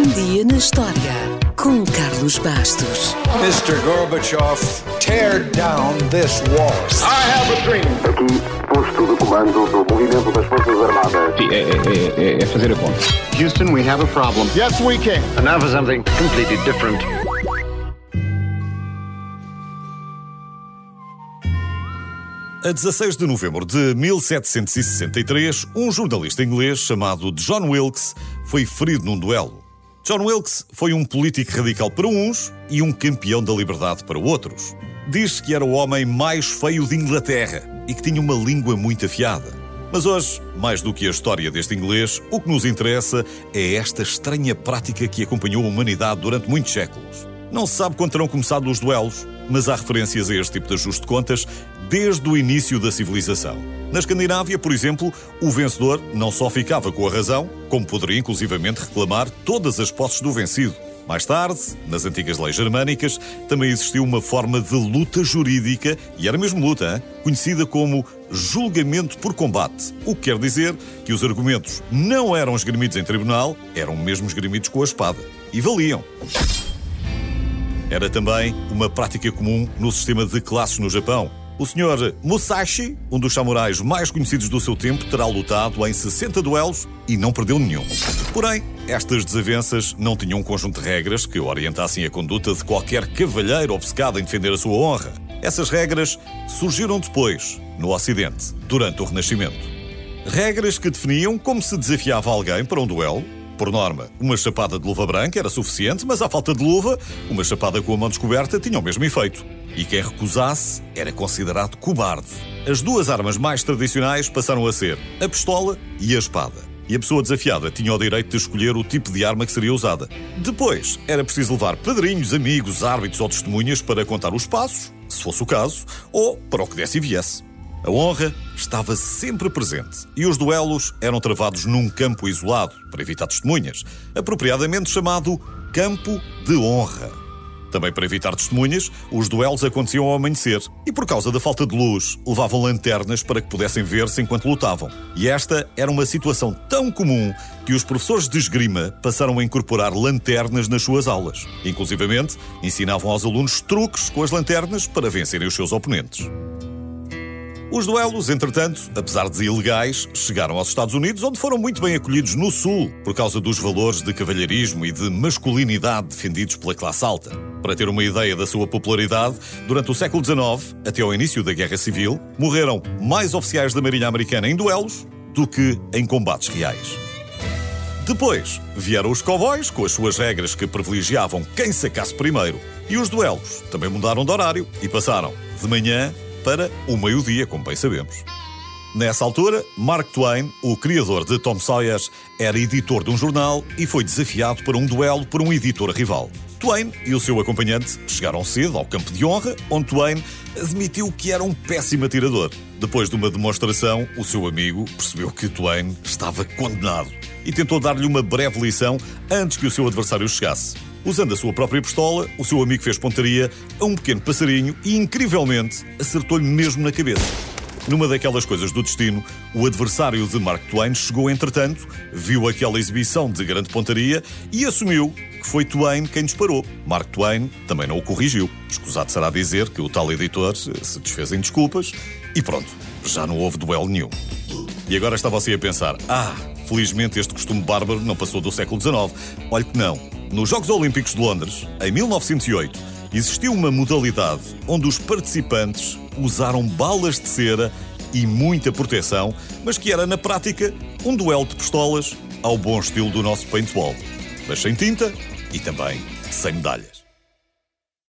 Um dia na história com Carlos Bastos. Mr. Gorbachev, tear down this wall. I have a dream. Aqui, posto de comando do movimento das Forças Armadas. Sim, é, é- é- é fazer a conta. Houston, we have a problem. Yes, we can. And now for something completely different. A 16 de novembro de 1763, um jornalista inglês chamado John Wilkes foi ferido num duelo. John Wilkes foi um político radical para uns e um campeão da liberdade para outros. Diz-se que era o homem mais feio de Inglaterra e que tinha uma língua muito afiada. Mas hoje, mais do que a história deste inglês, o que nos interessa é esta estranha prática que acompanhou a humanidade durante muitos séculos. Não se sabe quando terão começado os duelos, mas há referências a este tipo de ajuste de contas desde o início da civilização. Na Escandinávia, por exemplo, o vencedor não só ficava com a razão, como poderia inclusivamente reclamar todas as posses do vencido. Mais tarde, nas antigas leis germânicas, também existiu uma forma de luta jurídica, e era mesmo luta, hein? conhecida como julgamento por combate, o que quer dizer que os argumentos não eram esgrimidos em tribunal, eram mesmo esgrimidos com a espada. E valiam. Era também uma prática comum no sistema de classes no Japão. O Sr. Musashi, um dos samurais mais conhecidos do seu tempo, terá lutado em 60 duelos e não perdeu nenhum. Porém, estas desavenças não tinham um conjunto de regras que orientassem a conduta de qualquer cavalheiro obcecado em defender a sua honra. Essas regras surgiram depois, no Ocidente, durante o Renascimento. Regras que definiam como se desafiava alguém para um duelo. Por norma, uma chapada de luva branca era suficiente, mas à falta de luva, uma chapada com a mão descoberta tinha o mesmo efeito. E quem recusasse era considerado cobarde. As duas armas mais tradicionais passaram a ser a pistola e a espada. E a pessoa desafiada tinha o direito de escolher o tipo de arma que seria usada. Depois, era preciso levar padrinhos, amigos, árbitros ou testemunhas para contar os passos, se fosse o caso, ou para o que desse e viesse. A honra estava sempre presente e os duelos eram travados num campo isolado, para evitar testemunhas, apropriadamente chamado Campo de Honra. Também para evitar testemunhas, os duelos aconteciam ao amanhecer e, por causa da falta de luz, levavam lanternas para que pudessem ver-se enquanto lutavam. E esta era uma situação tão comum que os professores de esgrima passaram a incorporar lanternas nas suas aulas. Inclusivamente, ensinavam aos alunos truques com as lanternas para vencerem os seus oponentes. Os duelos, entretanto, apesar de ilegais, chegaram aos Estados Unidos, onde foram muito bem acolhidos no Sul, por causa dos valores de cavalheirismo e de masculinidade defendidos pela classe alta. Para ter uma ideia da sua popularidade, durante o século XIX, até ao início da Guerra Civil, morreram mais oficiais da Marinha Americana em duelos do que em combates reais. Depois vieram os cowboys, com as suas regras que privilegiavam quem sacasse primeiro. E os duelos também mudaram de horário e passaram de manhã para o meio-dia, como bem sabemos. Nessa altura, Mark Twain, o criador de Tom Sawyer, era editor de um jornal e foi desafiado para um duelo por um editor rival. Twain e o seu acompanhante chegaram cedo ao campo de honra, onde Twain admitiu que era um péssimo atirador. Depois de uma demonstração, o seu amigo percebeu que Twain estava condenado e tentou dar-lhe uma breve lição antes que o seu adversário chegasse. Usando a sua própria pistola, o seu amigo fez pontaria a um pequeno passarinho e, incrivelmente, acertou-lhe mesmo na cabeça. Numa daquelas coisas do destino, o adversário de Mark Twain chegou entretanto, viu aquela exibição de grande pontaria e assumiu que foi Twain quem disparou. Mark Twain também não o corrigiu. Escusado será dizer que o tal editor se desfez em desculpas e pronto, já não houve duelo nenhum. E agora está você a pensar: ah, felizmente este costume bárbaro não passou do século XIX. Olhe que não. Nos Jogos Olímpicos de Londres, em 1908, existiu uma modalidade onde os participantes usaram balas de cera e muita proteção, mas que era, na prática, um duelo de pistolas ao bom estilo do nosso paintball. Mas sem tinta e também sem medalhas.